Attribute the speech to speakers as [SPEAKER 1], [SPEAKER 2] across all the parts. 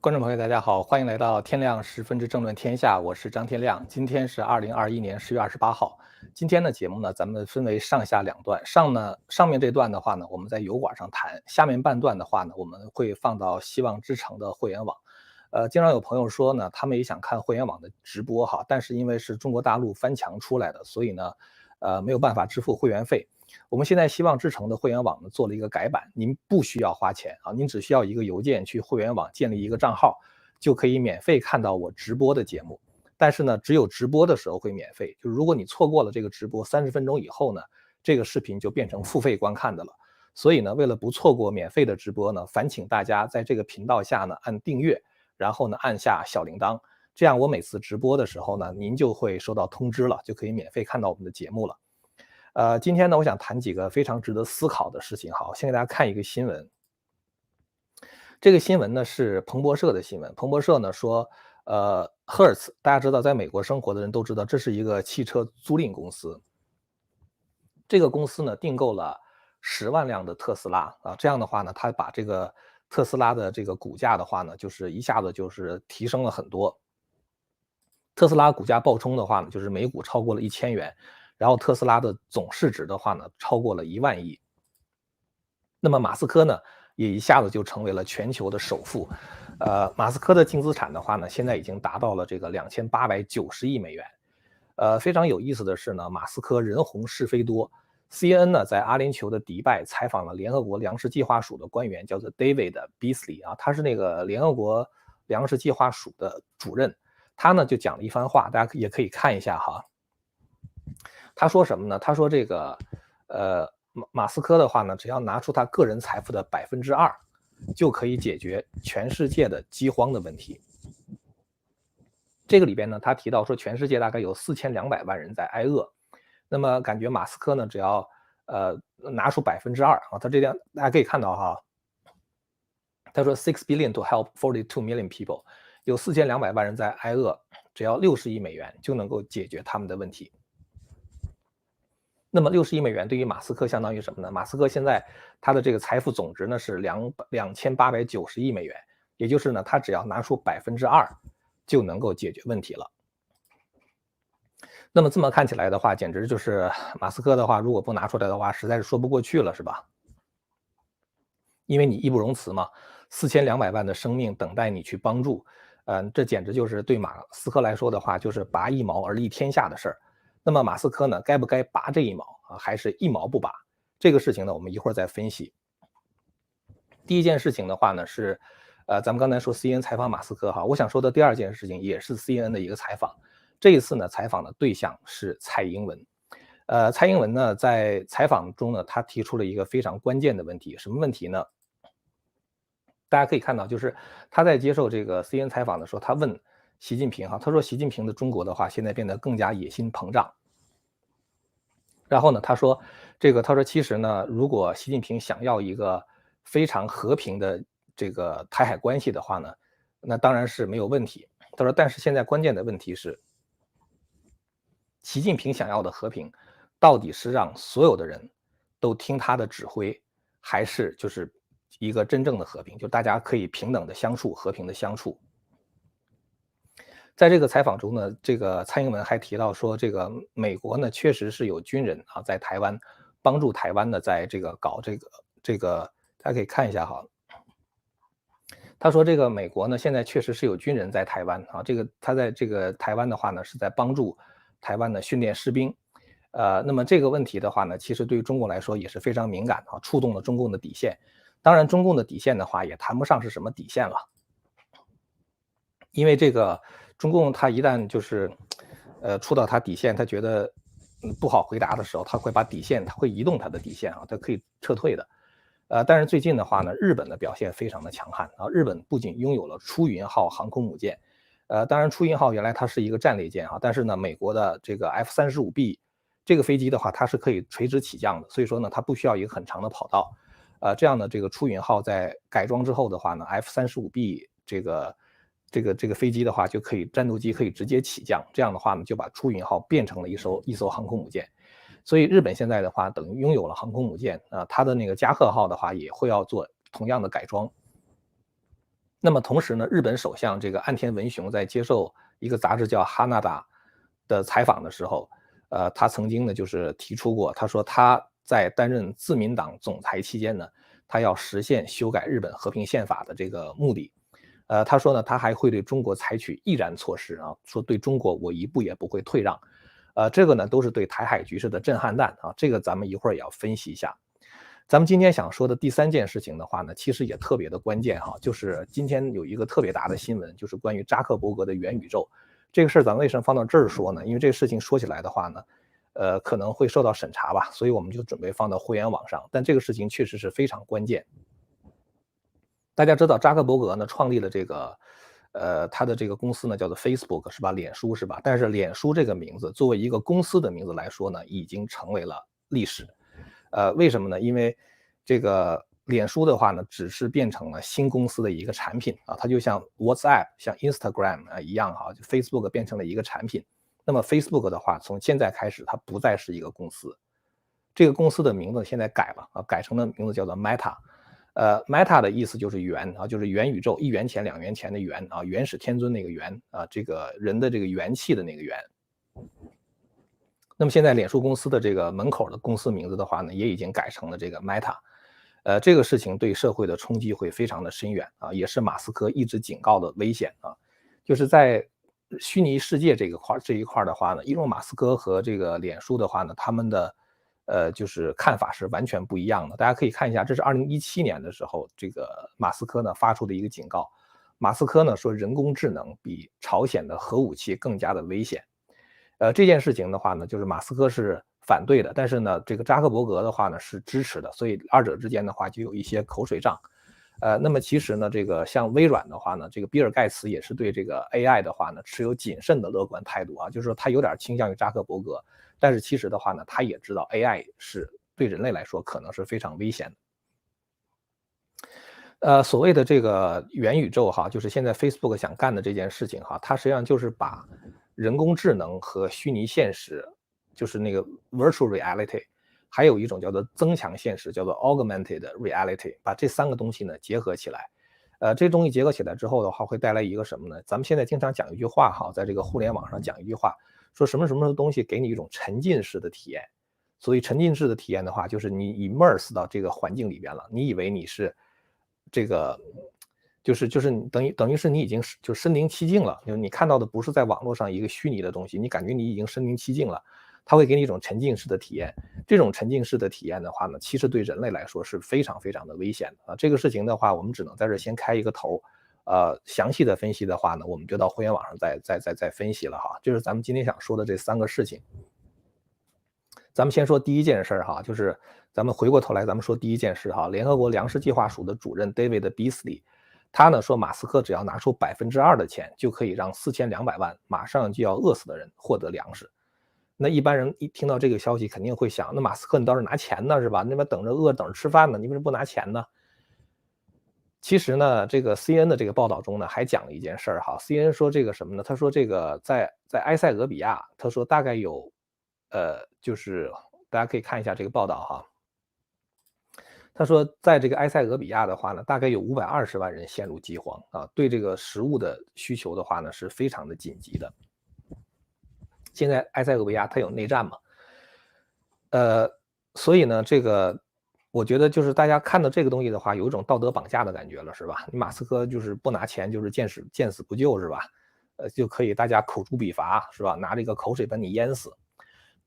[SPEAKER 1] 观众朋友，大家好，欢迎来到天亮十分之政论天下，我是张天亮。今天是二零二一年十月二十八号。今天的节目呢，咱们分为上下两段。上呢，上面这段的话呢，我们在油管上谈；下面半段的话呢，我们会放到希望之城的会员网。呃，经常有朋友说呢，他们也想看会员网的直播哈，但是因为是中国大陆翻墙出来的，所以呢，呃，没有办法支付会员费。我们现在希望之城的会员网呢做了一个改版，您不需要花钱啊，您只需要一个邮件去会员网建立一个账号，就可以免费看到我直播的节目。但是呢，只有直播的时候会免费，就是如果你错过了这个直播三十分钟以后呢，这个视频就变成付费观看的了。所以呢，为了不错过免费的直播呢，烦请大家在这个频道下呢按订阅，然后呢按下小铃铛，这样我每次直播的时候呢，您就会收到通知了，就可以免费看到我们的节目了。呃，今天呢，我想谈几个非常值得思考的事情。好，先给大家看一个新闻。这个新闻呢是彭博社的新闻。彭博社呢说，呃，Hertz，大家知道，在美国生活的人都知道，这是一个汽车租赁公司。这个公司呢订购了十万辆的特斯拉啊，这样的话呢，它把这个特斯拉的这个股价的话呢，就是一下子就是提升了很多。特斯拉股价暴冲的话呢，就是每股超过了一千元。然后特斯拉的总市值的话呢，超过了一万亿。那么马斯克呢，也一下子就成为了全球的首富。呃，马斯克的净资产的话呢，现在已经达到了这个两千八百九十亿美元。呃，非常有意思的是呢，马斯克人红是非多。CNN 呢，在阿联酋的迪拜采访了联合国粮食计划署的官员，叫做 David Beasley 啊，他是那个联合国粮食计划署的主任。他呢就讲了一番话，大家也可以看一下哈。他说什么呢？他说这个，呃，马马斯克的话呢，只要拿出他个人财富的百分之二，就可以解决全世界的饥荒的问题。这个里边呢，他提到说，全世界大概有四千两百万人在挨饿。那么，感觉马斯克呢，只要呃拿出百分之二啊，他这边大家可以看到哈，他说 six billion to help forty two million people，有四千两百万人在挨饿，只要六十亿美元就能够解决他们的问题。那么六十亿美元对于马斯克相当于什么呢？马斯克现在他的这个财富总值呢是两两千八百九十亿美元，也就是呢他只要拿出百分之二就能够解决问题了。那么这么看起来的话，简直就是马斯克的话，如果不拿出来的话，实在是说不过去了，是吧？因为你义不容辞嘛，四千两百万的生命等待你去帮助，嗯，这简直就是对马斯克来说的话，就是拔一毛而利天下的事儿。那么马斯克呢，该不该拔这一毛啊，还是一毛不拔？这个事情呢，我们一会儿再分析。第一件事情的话呢，是，呃，咱们刚才说 C N 采访马斯克哈，我想说的第二件事情也是 C N 的一个采访。这一次呢，采访的对象是蔡英文。呃，蔡英文呢，在采访中呢，他提出了一个非常关键的问题，什么问题呢？大家可以看到，就是他在接受这个 C N 采访的时候，他问习近平哈，他说习近平的中国的话，现在变得更加野心膨胀。然后呢，他说，这个他说，其实呢，如果习近平想要一个非常和平的这个台海关系的话呢，那当然是没有问题。他说，但是现在关键的问题是，习近平想要的和平，到底是让所有的人都听他的指挥，还是就是一个真正的和平，就大家可以平等的相处，和平的相处。在这个采访中呢，这个蔡英文还提到说，这个美国呢确实是有军人啊在台湾帮助台湾呢，在这个搞这个这个，大家可以看一下哈。他说这个美国呢现在确实是有军人在台湾啊，这个他在这个台湾的话呢是在帮助台湾的训练士兵，呃，那么这个问题的话呢，其实对于中国来说也是非常敏感啊，触动了中共的底线。当然，中共的底线的话也谈不上是什么底线了，因为这个。中共他一旦就是，呃，触到他底线，他觉得不好回答的时候，他会把底线，他会移动他的底线啊，他可以撤退的。呃，但是最近的话呢，日本的表现非常的强悍啊。日本不仅拥有了出云号航空母舰，呃，当然出云号原来它是一个战列舰啊，但是呢，美国的这个 F 三十五 B 这个飞机的话，它是可以垂直起降的，所以说呢，它不需要一个很长的跑道。呃，这样的这个出云号在改装之后的话呢，F 三十五 B 这个。这个这个飞机的话，就可以战斗机可以直接起降，这样的话呢，就把出云号变成了一艘一艘航空母舰。所以日本现在的话，等于拥有了航空母舰啊，它的那个加贺号的话，也会要做同样的改装。那么同时呢，日本首相这个岸田文雄在接受一个杂志叫《哈纳达》的采访的时候，呃，他曾经呢就是提出过，他说他在担任自民党总裁期间呢，他要实现修改日本和平宪法的这个目的。呃，他说呢，他还会对中国采取毅然措施啊，说对中国我一步也不会退让。呃，这个呢都是对台海局势的震撼弹啊，这个咱们一会儿也要分析一下。咱们今天想说的第三件事情的话呢，其实也特别的关键哈，就是今天有一个特别大的新闻，就是关于扎克伯格的元宇宙这个事儿。咱为什么放到这儿说呢？因为这个事情说起来的话呢，呃，可能会受到审查吧，所以我们就准备放到会员网上。但这个事情确实是非常关键。大家知道扎克伯格呢创立了这个，呃，他的这个公司呢叫做 Facebook 是吧？脸书是吧？但是脸书这个名字作为一个公司的名字来说呢，已经成为了历史。呃，为什么呢？因为这个脸书的话呢，只是变成了新公司的一个产品啊，它就像 WhatsApp、像 Instagram 啊一样哈，就 Facebook 变成了一个产品。那么 Facebook 的话，从现在开始它不再是一个公司，这个公司的名字现在改了啊，改成了名字叫做 Meta。呃，Meta 的意思就是元啊，就是元宇宙，一元钱两元钱的元啊，元始天尊那个元啊，这个人的这个元气的那个元。那么现在脸书公司的这个门口的公司名字的话呢，也已经改成了这个 Meta，呃，这个事情对社会的冲击会非常的深远啊，也是马斯克一直警告的危险啊，就是在虚拟世界这个块这一块的话呢，因为马斯克和这个脸书的话呢，他们的呃就是看法是完全不一样的。大家可以看一下，这是二零一七年的时候，这个马斯克呢发出的一个警告，马斯克呢说人工智能比朝鲜的核武器更加的危险。呃，这件事情的话呢，就是马斯克是反对的，但是呢，这个扎克伯格的话呢是支持的，所以二者之间的话就有一些口水仗。呃，那么其实呢，这个像微软的话呢，这个比尔盖茨也是对这个 AI 的话呢持有谨慎的乐观态度啊，就是说他有点倾向于扎克伯格，但是其实的话呢，他也知道 AI 是对人类来说可能是非常危险的。呃，所谓的这个元宇宙哈，就是现在 Facebook 想干的这件事情哈，它实际上就是把。人工智能和虚拟现实，就是那个 virtual reality，还有一种叫做增强现实，叫做 augmented reality，把这三个东西呢结合起来，呃，这东西结合起来之后的话，会带来一个什么呢？咱们现在经常讲一句话哈，在这个互联网上讲一句话，说什么什么的东西给你一种沉浸式的体验。所以沉浸式的体验的话，就是你 immerse 到这个环境里边了，你以为你是这个。就是就是等于等于是你已经是就身临其境了，就是你看到的不是在网络上一个虚拟的东西，你感觉你已经身临其境了，它会给你一种沉浸式的体验。这种沉浸式的体验的话呢，其实对人类来说是非常非常的危险的啊。这个事情的话，我们只能在这先开一个头，呃，详细的分析的话呢，我们就到互联网上再再再再分析了哈。就是咱们今天想说的这三个事情，咱们先说第一件事哈，就是咱们回过头来咱们说第一件事哈，联合国粮食计划署的主任 David Beasley。他呢说，马斯克只要拿出百分之二的钱，就可以让四千两百万马上就要饿死的人获得粮食。那一般人一听到这个消息，肯定会想：那马斯克你倒是拿钱呢，是吧？那边等着饿，等着吃饭呢，你为什么不拿钱呢？其实呢，这个 C N 的这个报道中呢，还讲了一件事儿哈。C N 说这个什么呢？他说这个在在埃塞俄比亚，他说大概有，呃，就是大家可以看一下这个报道哈。他说，在这个埃塞俄比亚的话呢，大概有五百二十万人陷入饥荒啊，对这个食物的需求的话呢，是非常的紧急的。现在埃塞俄比亚它有内战嘛？呃，所以呢，这个我觉得就是大家看到这个东西的话，有一种道德绑架的感觉了，是吧？你马斯克就是不拿钱，就是见死见死不救，是吧？呃，就可以大家口诛笔伐，是吧？拿这个口水把你淹死。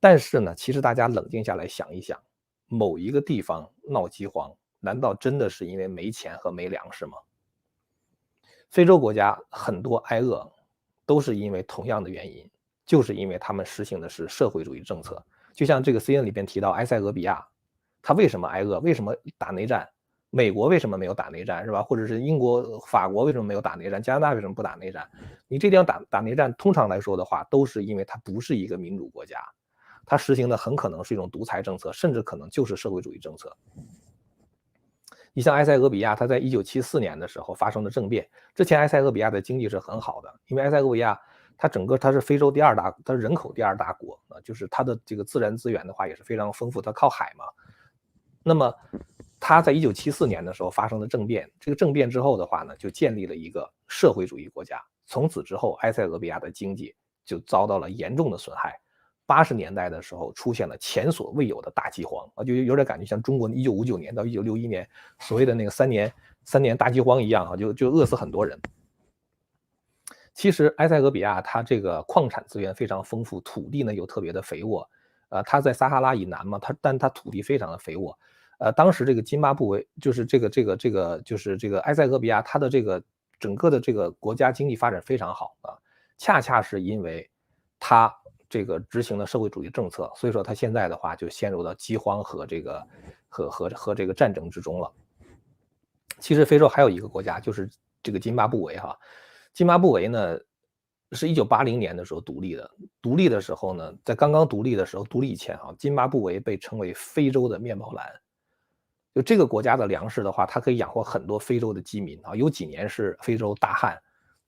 [SPEAKER 1] 但是呢，其实大家冷静下来想一想。某一个地方闹饥荒，难道真的是因为没钱和没粮食吗？非洲国家很多挨饿，都是因为同样的原因，就是因为他们实行的是社会主义政策。就像这个 C N 里边提到埃塞俄比亚，他为什么挨饿？为什么打内战？美国为什么没有打内战？是吧？或者是英国、法国为什么没有打内战？加拿大为什么不打内战？你这地方打打内战，通常来说的话，都是因为它不是一个民主国家。它实行的很可能是一种独裁政策，甚至可能就是社会主义政策。你像埃塞俄比亚，它在一九七四年的时候发生的政变，之前埃塞俄比亚的经济是很好的，因为埃塞俄比亚它整个它是非洲第二大，它人口第二大国啊，就是它的这个自然资源的话也是非常丰富，它靠海嘛。那么他在一九七四年的时候发生了政变，这个政变之后的话呢，就建立了一个社会主义国家。从此之后，埃塞俄比亚的经济就遭到了严重的损害。八十年代的时候，出现了前所未有的大饥荒啊，就有点感觉像中国一九五九年到一九六一年所谓的那个三年三年大饥荒一样啊，就就饿死很多人。其实埃塞俄比亚它这个矿产资源非常丰富，土地呢又特别的肥沃，呃，它在撒哈拉以南嘛，它但它土地非常的肥沃，呃，当时这个津巴布韦就是这个这个这个就是这个埃塞俄比亚，它的这个整个的这个国家经济发展非常好啊，恰恰是因为它这个执行了社会主义政策，所以说它现在的话就陷入到饥荒和这个和和和这个战争之中了。其实非洲还有一个国家就是这个津巴布韦哈。津巴布韦呢，是一九八零年的时候独立的。独立的时候呢，在刚刚独立的时候，独立以前啊，津巴布韦被称为非洲的面包篮。就这个国家的粮食的话，它可以养活很多非洲的饥民啊。有几年是非洲大旱，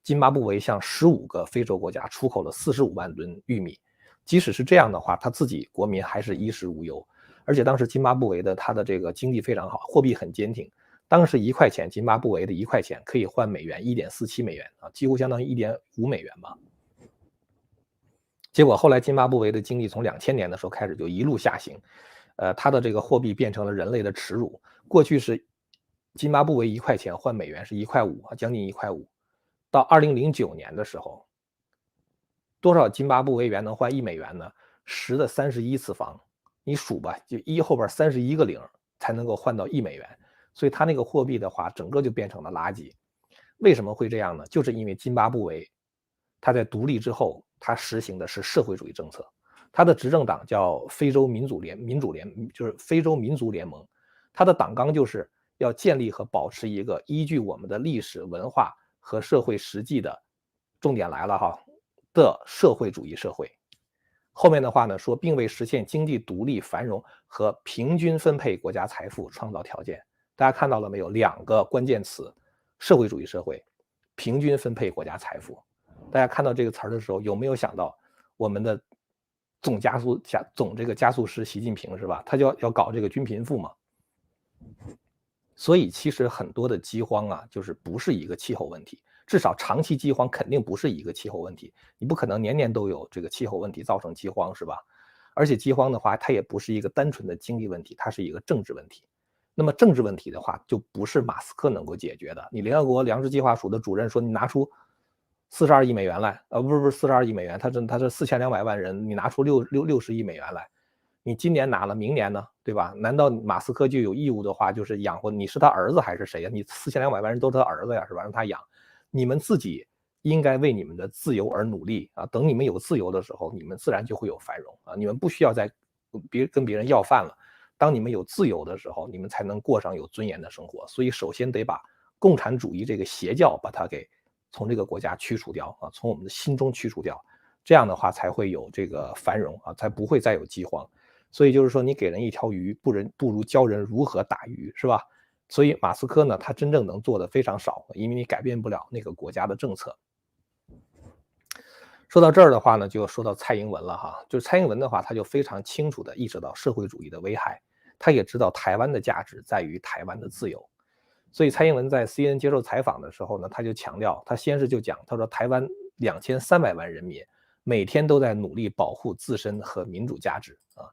[SPEAKER 1] 津巴布韦向十五个非洲国家出口了四十五万吨玉米。即使是这样的话，他自己国民还是衣食无忧。而且当时津巴布韦的它的这个经济非常好，货币很坚挺。当时一块钱，津巴布韦的一块钱可以换美元一点四七美元啊，几乎相当于一点五美元吧。结果后来津巴布韦的经济从两千年的时候开始就一路下行，呃，它的这个货币变成了人类的耻辱。过去是津巴布韦一块钱换美元是一块五啊，将近一块五。到二零零九年的时候，多少津巴布韦元能换一美元呢？十的三十一次方，你数吧，就一后边三十一个零才能够换到一美元。所以它那个货币的话，整个就变成了垃圾。为什么会这样呢？就是因为津巴布韦，它在独立之后，它实行的是社会主义政策。它的执政党叫非洲民主联民主联，就是非洲民族联盟。它的党纲就是要建立和保持一个依据我们的历史文化和社会实际的，重点来了哈的社会主义社会。后面的话呢说，并为实现经济独立繁荣和平均分配国家财富创造条件。大家看到了没有？两个关键词：社会主义社会，平均分配国家财富。大家看到这个词儿的时候，有没有想到我们的总加速加总这个加速师习近平是吧？他就要要搞这个均贫富嘛。所以其实很多的饥荒啊，就是不是一个气候问题，至少长期饥荒肯定不是一个气候问题。你不可能年年都有这个气候问题造成饥荒是吧？而且饥荒的话，它也不是一个单纯的经济问题，它是一个政治问题。那么政治问题的话，就不是马斯克能够解决的。你联合国粮食计划署的主任说，你拿出四十二亿美元来，呃，不是不是四十二亿美元，他这他是四千两百万人，你拿出六六六十亿美元来，你今年拿了，明年呢，对吧？难道马斯克就有义务的话，就是养活你是他儿子还是谁呀？你四千两百万人都是他儿子呀，是吧？让他养，你们自己应该为你们的自由而努力啊！等你们有自由的时候，你们自然就会有繁荣啊！你们不需要再别跟别人要饭了。当你们有自由的时候，你们才能过上有尊严的生活。所以，首先得把共产主义这个邪教把它给从这个国家驱除掉啊，从我们的心中驱除掉。这样的话，才会有这个繁荣啊，才不会再有饥荒。所以，就是说，你给人一条鱼，不人不如教人如何打鱼，是吧？所以，马斯克呢，他真正能做的非常少，因为你改变不了那个国家的政策。说到这儿的话呢，就说到蔡英文了哈。就是蔡英文的话，他就非常清楚地意识到社会主义的危害，他也知道台湾的价值在于台湾的自由。所以蔡英文在 CNN 接受采访的时候呢，他就强调，他先是就讲，他说台湾两千三百万人民每天都在努力保护自身和民主价值啊，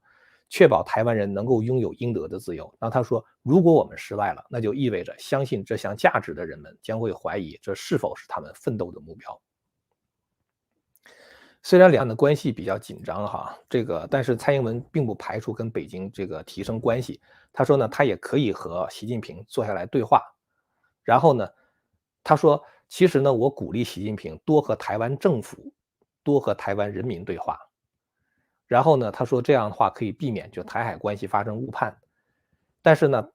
[SPEAKER 1] 确保台湾人能够拥有应得的自由。那他说，如果我们失败了，那就意味着相信这项价值的人们将会怀疑这是否是他们奋斗的目标。虽然两岸的关系比较紧张哈，这个但是蔡英文并不排除跟北京这个提升关系。他说呢，他也可以和习近平坐下来对话。然后呢，他说，其实呢，我鼓励习近平多和台湾政府、多和台湾人民对话。然后呢，他说这样的话可以避免就台海关系发生误判。但是呢，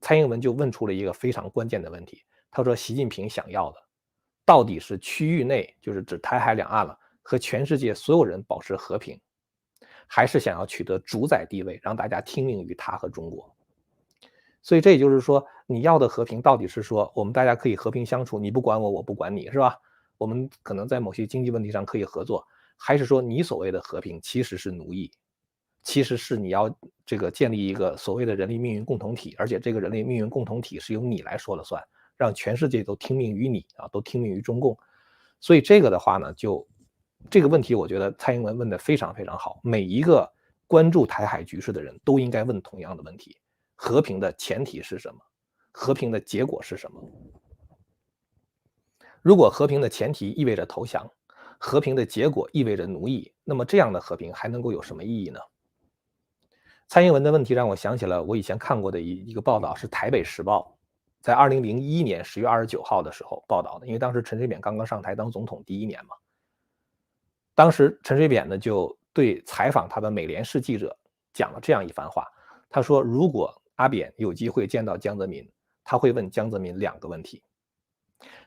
[SPEAKER 1] 蔡英文就问出了一个非常关键的问题。他说，习近平想要的到底是区域内，就是指台海两岸了。和全世界所有人保持和平，还是想要取得主宰地位，让大家听命于他和中国。所以这也就是说，你要的和平到底是说我们大家可以和平相处，你不管我，我不管你，是吧？我们可能在某些经济问题上可以合作，还是说你所谓的和平其实是奴役？其实是你要这个建立一个所谓的人类命运共同体，而且这个人类命运共同体是由你来说了算，让全世界都听命于你啊，都听命于中共。所以这个的话呢，就这个问题，我觉得蔡英文问的非常非常好。每一个关注台海局势的人都应该问同样的问题：和平的前提是什么？和平的结果是什么？如果和平的前提意味着投降，和平的结果意味着奴役，那么这样的和平还能够有什么意义呢？蔡英文的问题让我想起了我以前看过的一一个报道，是《台北时报》在二零零一年十月二十九号的时候报道的。因为当时陈水扁刚刚上台当总统第一年嘛，当时陈水扁呢就对采访他的美联社记者讲了这样一番话。他说：“如果阿扁有机会见到江泽民，他会问江泽民两个问题。”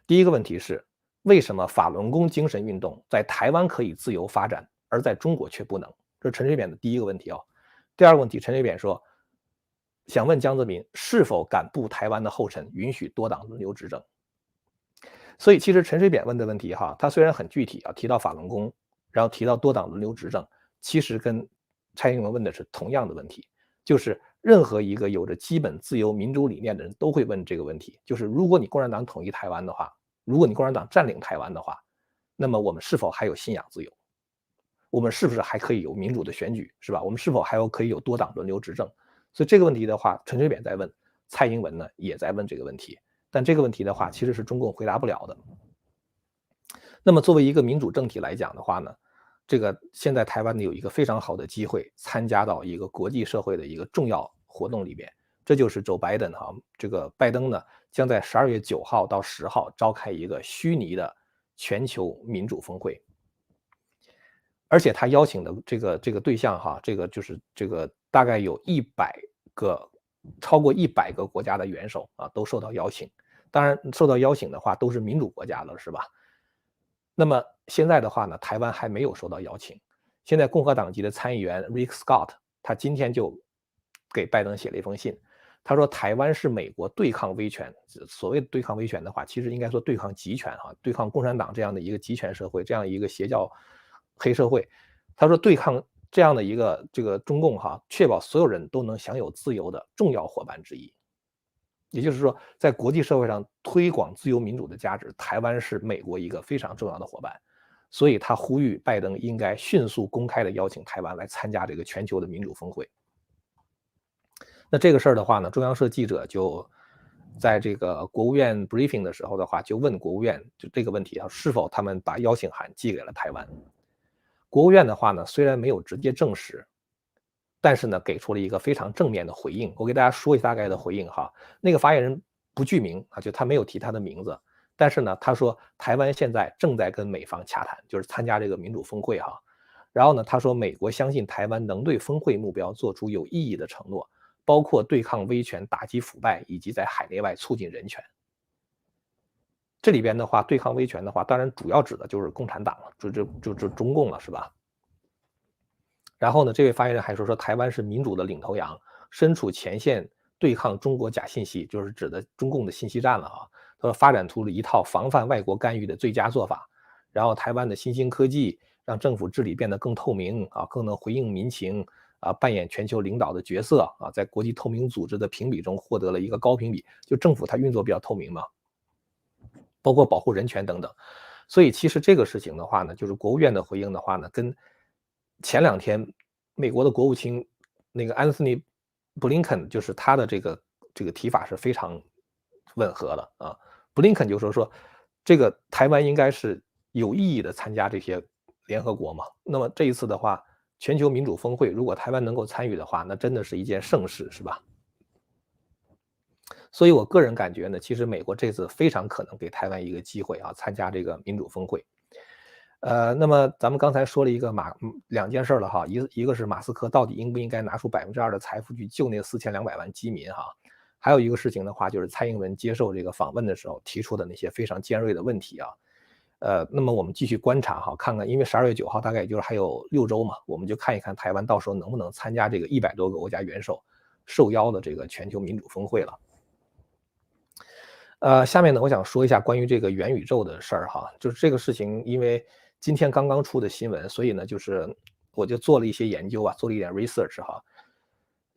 [SPEAKER 1] 第一个问题是，为什么法轮功精神运动在台湾可以自由发展，而在中国却不能？这是陈水扁的第一个问题哦。第二个问题，陈水扁说，想问江泽民是否敢步台湾的后尘，允许多党轮流执政。所以，其实陈水扁问的问题哈，他虽然很具体啊，提到法轮功，然后提到多党轮流执政，其实跟蔡英文问的是同样的问题，就是。任何一个有着基本自由民主理念的人都会问这个问题：就是如果你共产党统一台湾的话，如果你共产党占领台湾的话，那么我们是否还有信仰自由？我们是不是还可以有民主的选举，是吧？我们是否还有可以有多党轮流执政？所以这个问题的话，陈水扁在问，蔡英文呢也在问这个问题。但这个问题的话，其实是中共回答不了的。那么作为一个民主政体来讲的话呢？这个现在台湾呢有一个非常好的机会，参加到一个国际社会的一个重要活动里边，这就是 Joe Biden 哈，这个拜登呢将在十二月九号到十号召开一个虚拟的全球民主峰会，而且他邀请的这个这个对象哈，这个就是这个大概有一百个，超过一百个国家的元首啊都受到邀请，当然受到邀请的话都是民主国家了，是吧？那么现在的话呢，台湾还没有收到邀请。现在共和党籍的参议员 Rick Scott，他今天就给拜登写了一封信，他说台湾是美国对抗威权，所谓对抗威权的话，其实应该说对抗集权哈，对抗共产党这样的一个集权社会，这样一个邪教黑社会。他说对抗这样的一个这个中共哈，确保所有人都能享有自由的重要伙伴之一。也就是说，在国际社会上推广自由民主的价值，台湾是美国一个非常重要的伙伴，所以他呼吁拜登应该迅速公开的邀请台湾来参加这个全球的民主峰会。那这个事儿的话呢，中央社记者就在这个国务院 briefing 的时候的话，就问国务院就这个问题啊，是否他们把邀请函寄给了台湾？国务院的话呢，虽然没有直接证实。但是呢，给出了一个非常正面的回应。我给大家说一下大概的回应哈。那个发言人不具名啊，就他没有提他的名字。但是呢，他说台湾现在正在跟美方洽谈，就是参加这个民主峰会哈。然后呢，他说美国相信台湾能对峰会目标做出有意义的承诺，包括对抗威权、打击腐败以及在海内外促进人权。这里边的话，对抗威权的话，当然主要指的就是共产党了，就就就就中共了，是吧？然后呢，这位发言人还说说台湾是民主的领头羊，身处前线对抗中国假信息，就是指的中共的信息战了啊。发展出了一套防范外国干预的最佳做法。然后台湾的新兴科技让政府治理变得更透明啊，更能回应民情啊，扮演全球领导的角色啊，在国际透明组织的评比中获得了一个高评比。就政府它运作比较透明嘛，包括保护人权等等。所以其实这个事情的话呢，就是国务院的回应的话呢，跟。前两天，美国的国务卿那个安斯尼·布林肯，就是他的这个这个提法是非常吻合的啊。布林肯就说说，这个台湾应该是有意义的参加这些联合国嘛。那么这一次的话，全球民主峰会，如果台湾能够参与的话，那真的是一件盛事，是吧？所以我个人感觉呢，其实美国这次非常可能给台湾一个机会啊，参加这个民主峰会。呃，那么咱们刚才说了一个马两件事了哈，一一个是马斯克到底应不应该拿出百分之二的财富去救那四千两百万基民哈，还有一个事情的话就是蔡英文接受这个访问的时候提出的那些非常尖锐的问题啊，呃，那么我们继续观察哈，看看，因为十二月九号大概也就是还有六周嘛，我们就看一看台湾到时候能不能参加这个一百多个国家元首受邀的这个全球民主峰会了。呃，下面呢，我想说一下关于这个元宇宙的事儿哈，就是这个事情，因为。今天刚刚出的新闻，所以呢，就是我就做了一些研究啊，做了一点 research 哈。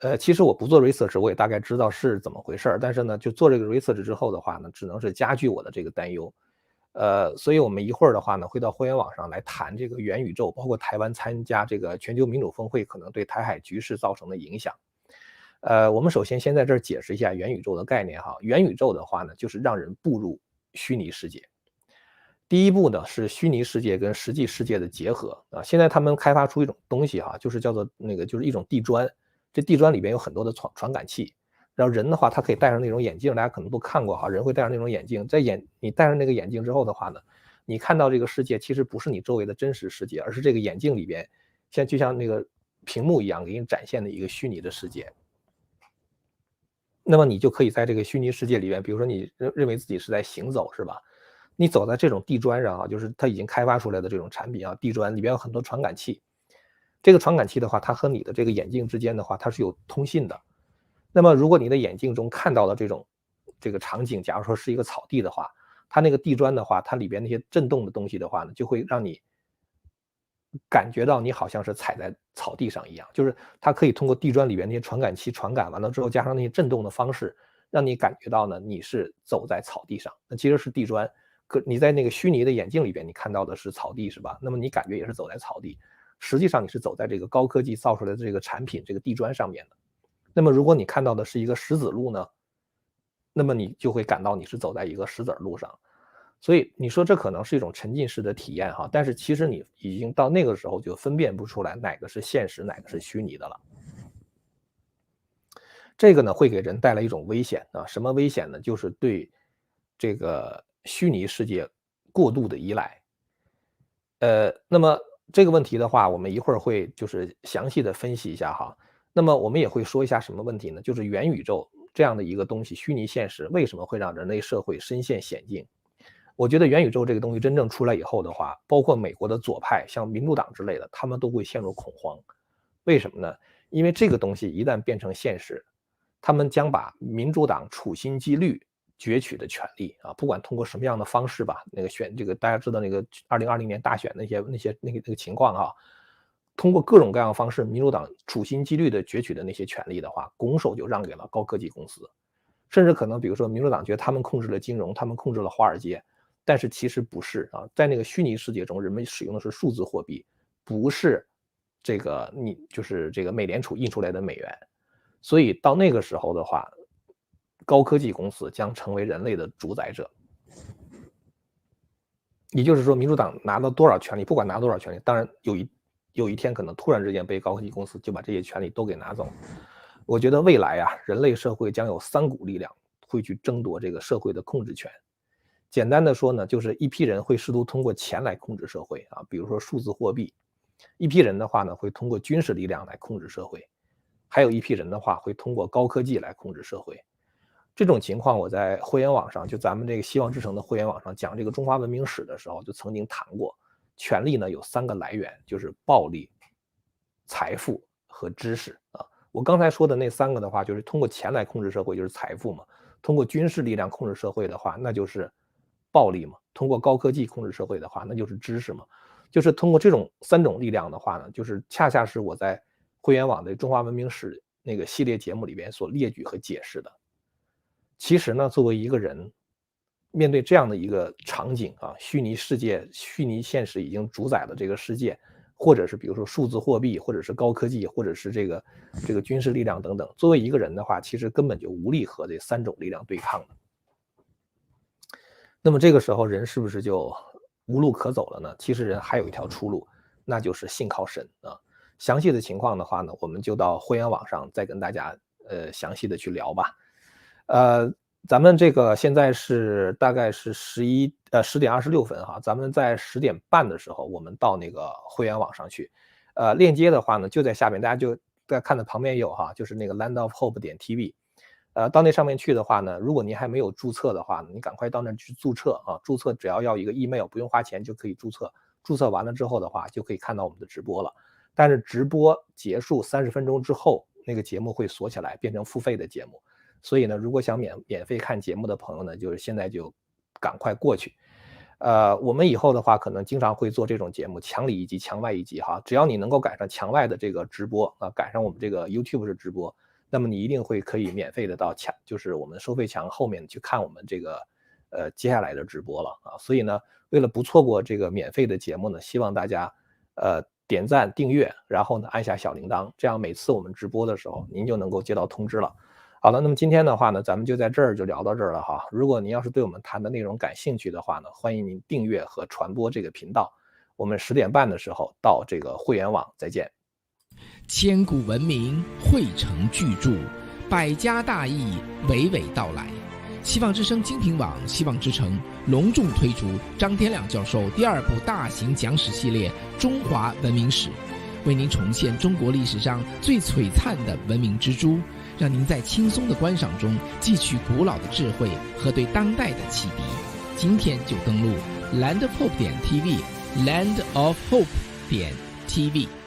[SPEAKER 1] 呃，其实我不做 research，我也大概知道是怎么回事儿。但是呢，就做这个 research 之后的话呢，只能是加剧我的这个担忧。呃，所以我们一会儿的话呢，会到互联网上来谈这个元宇宙，包括台湾参加这个全球民主峰会可能对台海局势造成的影响。呃，我们首先先在这儿解释一下元宇宙的概念哈。元宇宙的话呢，就是让人步入虚拟世界。第一步呢是虚拟世界跟实际世界的结合啊。现在他们开发出一种东西哈，就是叫做那个就是一种地砖。这地砖里边有很多的传传感器，然后人的话，他可以戴上那种眼镜，大家可能都看过哈，人会戴上那种眼镜，在眼你戴上那个眼镜之后的话呢，你看到这个世界其实不是你周围的真实世界，而是这个眼镜里边，像就像那个屏幕一样给你展现的一个虚拟的世界。那么你就可以在这个虚拟世界里边，比如说你认认为自己是在行走，是吧？你走在这种地砖上啊，就是它已经开发出来的这种产品啊，地砖里边有很多传感器。这个传感器的话，它和你的这个眼镜之间的话，它是有通信的。那么，如果你的眼镜中看到的这种这个场景，假如说是一个草地的话，它那个地砖的话，它里边那些震动的东西的话呢，就会让你感觉到你好像是踩在草地上一样。就是它可以通过地砖里边那些传感器传感完了之后，加上那些震动的方式，让你感觉到呢你是走在草地上。那其实是地砖，可你在那个虚拟的眼镜里边你看到的是草地，是吧？那么你感觉也是走在草地。实际上你是走在这个高科技造出来的这个产品这个地砖上面的，那么如果你看到的是一个石子路呢，那么你就会感到你是走在一个石子路上，所以你说这可能是一种沉浸式的体验哈，但是其实你已经到那个时候就分辨不出来哪个是现实哪个是虚拟的了，这个呢会给人带来一种危险啊，什么危险呢？就是对这个虚拟世界过度的依赖，呃，那么。这个问题的话，我们一会儿会就是详细的分析一下哈。那么我们也会说一下什么问题呢？就是元宇宙这样的一个东西，虚拟现实为什么会让人类社会深陷险境？我觉得元宇宙这个东西真正出来以后的话，包括美国的左派，像民主党之类的，他们都会陷入恐慌。为什么呢？因为这个东西一旦变成现实，他们将把民主党处心积虑。攫取的权利啊，不管通过什么样的方式吧，那个选这个大家知道那个二零二零年大选那些那些那个那个情况啊，通过各种各样的方式，民主党处心积虑的攫取的那些权利的话，拱手就让给了高科技公司，甚至可能比如说民主党觉得他们控制了金融，他们控制了华尔街，但是其实不是啊，在那个虚拟世界中，人们使用的是数字货币，不是这个你就是这个美联储印出来的美元，所以到那个时候的话。高科技公司将成为人类的主宰者，也就是说，民主党拿到多少权利，不管拿多少权利，当然有一有一天可能突然之间被高科技公司就把这些权利都给拿走。我觉得未来啊，人类社会将有三股力量会去争夺这个社会的控制权。简单的说呢，就是一批人会试图通过钱来控制社会啊，比如说数字货币；一批人的话呢，会通过军事力量来控制社会；还有一批人的话，会通过高科技来控制社会。这种情况，我在会员网上，就咱们这个希望之城的会员网上讲这个中华文明史的时候，就曾经谈过，权力呢有三个来源，就是暴力、财富和知识啊。我刚才说的那三个的话，就是通过钱来控制社会，就是财富嘛；通过军事力量控制社会的话，那就是暴力嘛；通过高科技控制社会的话，那就是知识嘛。就是通过这种三种力量的话呢，就是恰恰是我在会员网的中华文明史那个系列节目里边所列举和解释的。其实呢，作为一个人，面对这样的一个场景啊，虚拟世界、虚拟现实已经主宰了这个世界，或者是比如说数字货币，或者是高科技，或者是这个这个军事力量等等。作为一个人的话，其实根本就无力和这三种力量对抗的。那么这个时候，人是不是就无路可走了呢？其实人还有一条出路，那就是信靠神啊。详细的情况的话呢，我们就到会员网上再跟大家呃详细的去聊吧。呃，咱们这个现在是大概是十一呃十点二十六分哈，咱们在十点半的时候，我们到那个会员网上去，呃，链接的话呢就在下面，大家就在看的旁边有哈，就是那个 Land of Hope 点 TV，呃，到那上面去的话呢，如果您还没有注册的话呢，你赶快到那去注册啊，注册只要要一个 email，不用花钱就可以注册，注册完了之后的话就可以看到我们的直播了，但是直播结束三十分钟之后，那个节目会锁起来，变成付费的节目。所以呢，如果想免免费看节目的朋友呢，就是现在就赶快过去。呃，我们以后的话可能经常会做这种节目，墙里一集，墙外一集哈。只要你能够赶上墙外的这个直播啊，赶上我们这个 YouTube 是直播，那么你一定会可以免费的到墙，就是我们收费墙后面去看我们这个呃接下来的直播了啊。所以呢，为了不错过这个免费的节目呢，希望大家呃点赞、订阅，然后呢按下小铃铛，这样每次我们直播的时候，您就能够接到通知了。好了，那么今天的话呢，咱们就在这儿就聊到这儿了哈。如果您要是对我们谈的内容感兴趣的话呢，欢迎您订阅和传播这个频道。我们十点半的时候到这个会员网再见。
[SPEAKER 2] 千古文明汇成巨著，百家大义娓娓道来。希望之声精品网、希望之城隆重推出张天亮教授第二部大型讲史系列《中华文明史》，为您重现中国历史上最璀璨的文明之珠。让您在轻松的观赏中汲取古老的智慧和对当代的启迪。今天就登录 landofhope 点 tv，land of hope 点 tv。